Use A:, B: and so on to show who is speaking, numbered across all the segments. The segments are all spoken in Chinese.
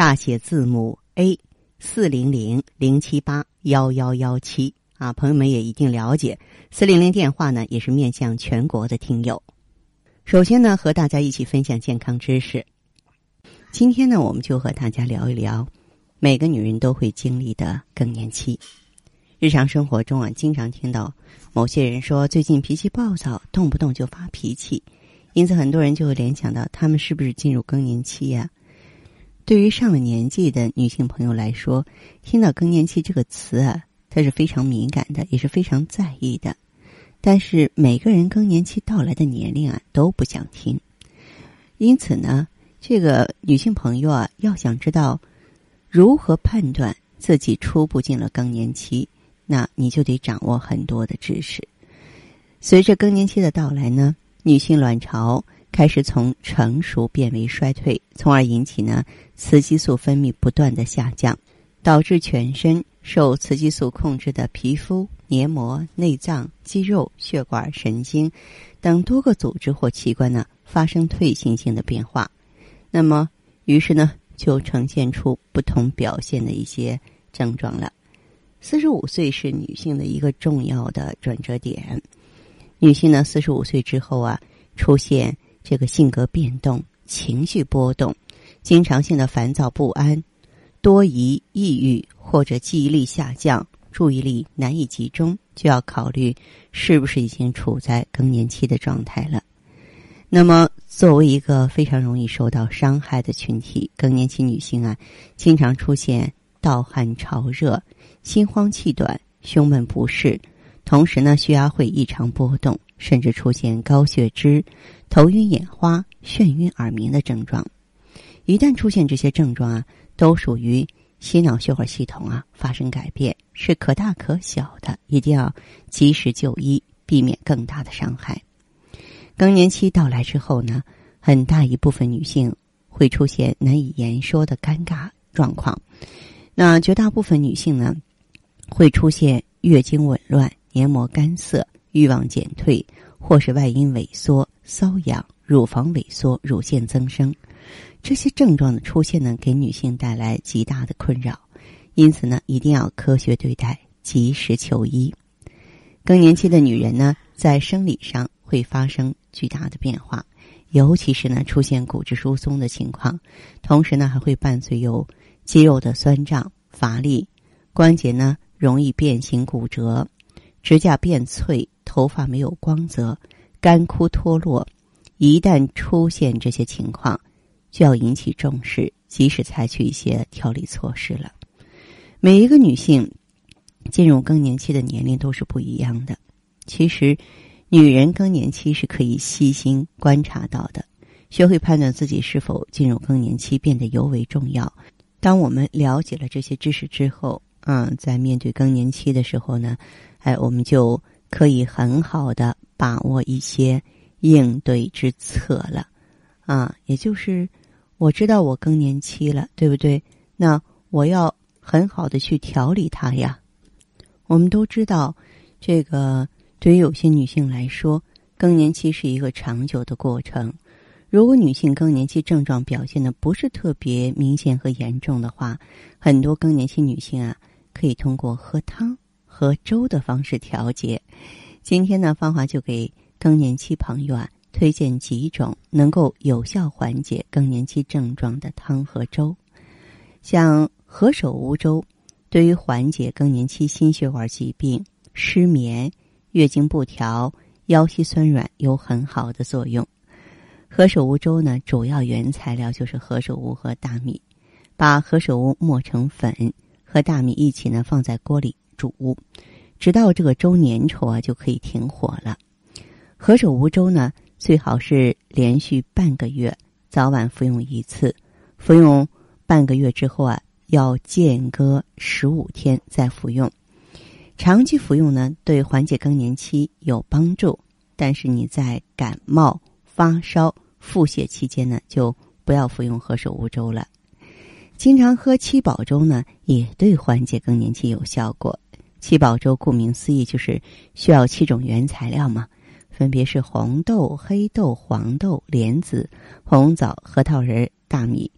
A: 大写字母 A 四零零零七八幺幺幺七。啊，朋友们也一定了解，四零零电话呢，也是面向全国的听友。首先呢，和大家一起分享健康知识。今天呢，我们就和大家聊一聊每个女人都会经历的更年期。日常生活中啊，经常听到某些人说最近脾气暴躁，动不动就发脾气，因此很多人就会联想到他们是不是进入更年期呀？对于上了年纪的女性朋友来说，听到更年期这个词啊，她是非常敏感的，也是非常在意的。但是每个人更年期到来的年龄啊都不想听，因此呢。这个女性朋友啊，要想知道如何判断自己初步进了更年期，那你就得掌握很多的知识。随着更年期的到来呢，女性卵巢开始从成熟变为衰退，从而引起呢雌激素分泌不断的下降，导致全身受雌激素控制的皮肤、黏膜、内脏、肌肉、血管、神经等多个组织或器官呢发生退行性的变化。那么，于是呢，就呈现出不同表现的一些症状了。四十五岁是女性的一个重要的转折点。女性呢，四十五岁之后啊，出现这个性格变动、情绪波动、经常性的烦躁不安、多疑、抑郁或者记忆力下降、注意力难以集中，就要考虑是不是已经处在更年期的状态了。那么。作为一个非常容易受到伤害的群体，更年期女性啊，经常出现盗汗潮热、心慌气短、胸闷不适，同时呢，血压会异常波动，甚至出现高血脂、头晕眼花、眩晕耳鸣的症状。一旦出现这些症状啊，都属于心脑血管系统啊发生改变，是可大可小的，一定要及时就医，避免更大的伤害。更年期到来之后呢，很大一部分女性会出现难以言说的尴尬状况。那绝大部分女性呢，会出现月经紊乱、黏膜干涩、欲望减退，或是外阴萎缩、瘙痒、乳房萎缩、乳腺增生。这些症状的出现呢，给女性带来极大的困扰。因此呢，一定要科学对待，及时求医。更年期的女人呢，在生理上会发生。巨大的变化，尤其是呢出现骨质疏松的情况，同时呢还会伴随有肌肉的酸胀、乏力，关节呢容易变形骨折，指甲变脆，头发没有光泽，干枯脱落。一旦出现这些情况，就要引起重视，及时采取一些调理措施了。每一个女性进入更年期的年龄都是不一样的，其实。女人更年期是可以细心观察到的，学会判断自己是否进入更年期变得尤为重要。当我们了解了这些知识之后，嗯，在面对更年期的时候呢，哎，我们就可以很好的把握一些应对之策了。啊，也就是我知道我更年期了，对不对？那我要很好的去调理它呀。我们都知道这个。对于有些女性来说，更年期是一个长久的过程。如果女性更年期症状表现的不是特别明显和严重的话，很多更年期女性啊，可以通过喝汤、喝粥的方式调节。今天呢，芳华就给更年期朋友啊推荐几种能够有效缓解更年期症状的汤和粥。像何首乌粥，对于缓解更年期心血管疾病、失眠。月经不调、腰膝酸软有很好的作用。何首乌粥呢，主要原材料就是何首乌和大米。把何首乌磨成粉，和大米一起呢放在锅里煮，直到这个粥粘稠啊，就可以停火了。何首乌粥呢，最好是连续半个月早晚服用一次，服用半个月之后啊，要间隔十五天再服用。长期服用呢，对缓解更年期有帮助，但是你在感冒、发烧、腹泻期间呢，就不要服用何首乌粥了。经常喝七宝粥呢，也对缓解更年期有效果。七宝粥顾名思义就是需要七种原材料嘛，分别是红豆、黑豆、黄豆、莲子、红枣、核桃仁、大米。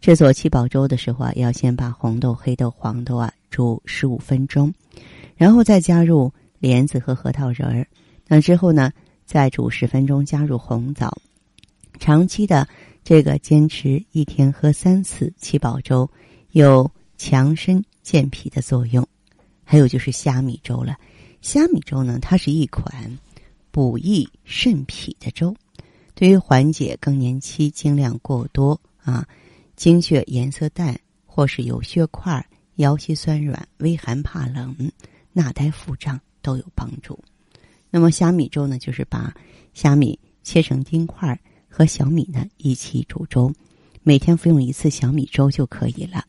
A: 制作七宝粥的时候啊，要先把红豆、黑豆、黄豆啊煮十五分钟，然后再加入莲子和核桃仁儿。那之后呢，再煮十分钟，加入红枣。长期的这个坚持一天喝三次七宝粥，有强身健脾的作用。还有就是虾米粥了，虾米粥呢，它是一款补益肾脾的粥，对于缓解更年期经量过多啊。经血颜色淡，或是有血块、腰膝酸软、微寒怕冷、纳呆腹胀都有帮助。那么虾米粥呢，就是把虾米切成丁块和小米呢一起煮粥，每天服用一次小米粥就可以了。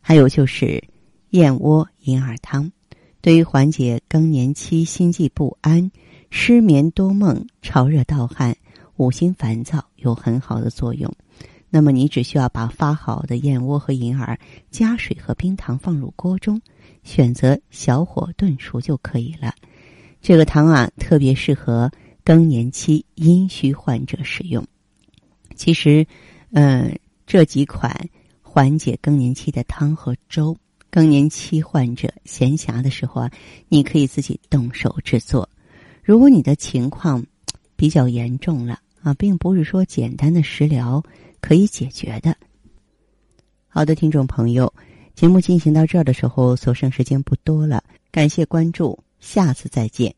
A: 还有就是燕窝银耳汤，对于缓解更年期心悸不安、失眠多梦、潮热盗汗、五心烦躁有很好的作用。那么你只需要把发好的燕窝和银耳加水和冰糖放入锅中，选择小火炖熟就可以了。这个汤啊，特别适合更年期阴虚患者使用。其实，嗯，这几款缓解更年期的汤和粥，更年期患者闲暇的时候啊，你可以自己动手制作。如果你的情况比较严重了啊，并不是说简单的食疗。可以解决的。好的，听众朋友，节目进行到这儿的时候，所剩时间不多了，感谢关注，下次再见。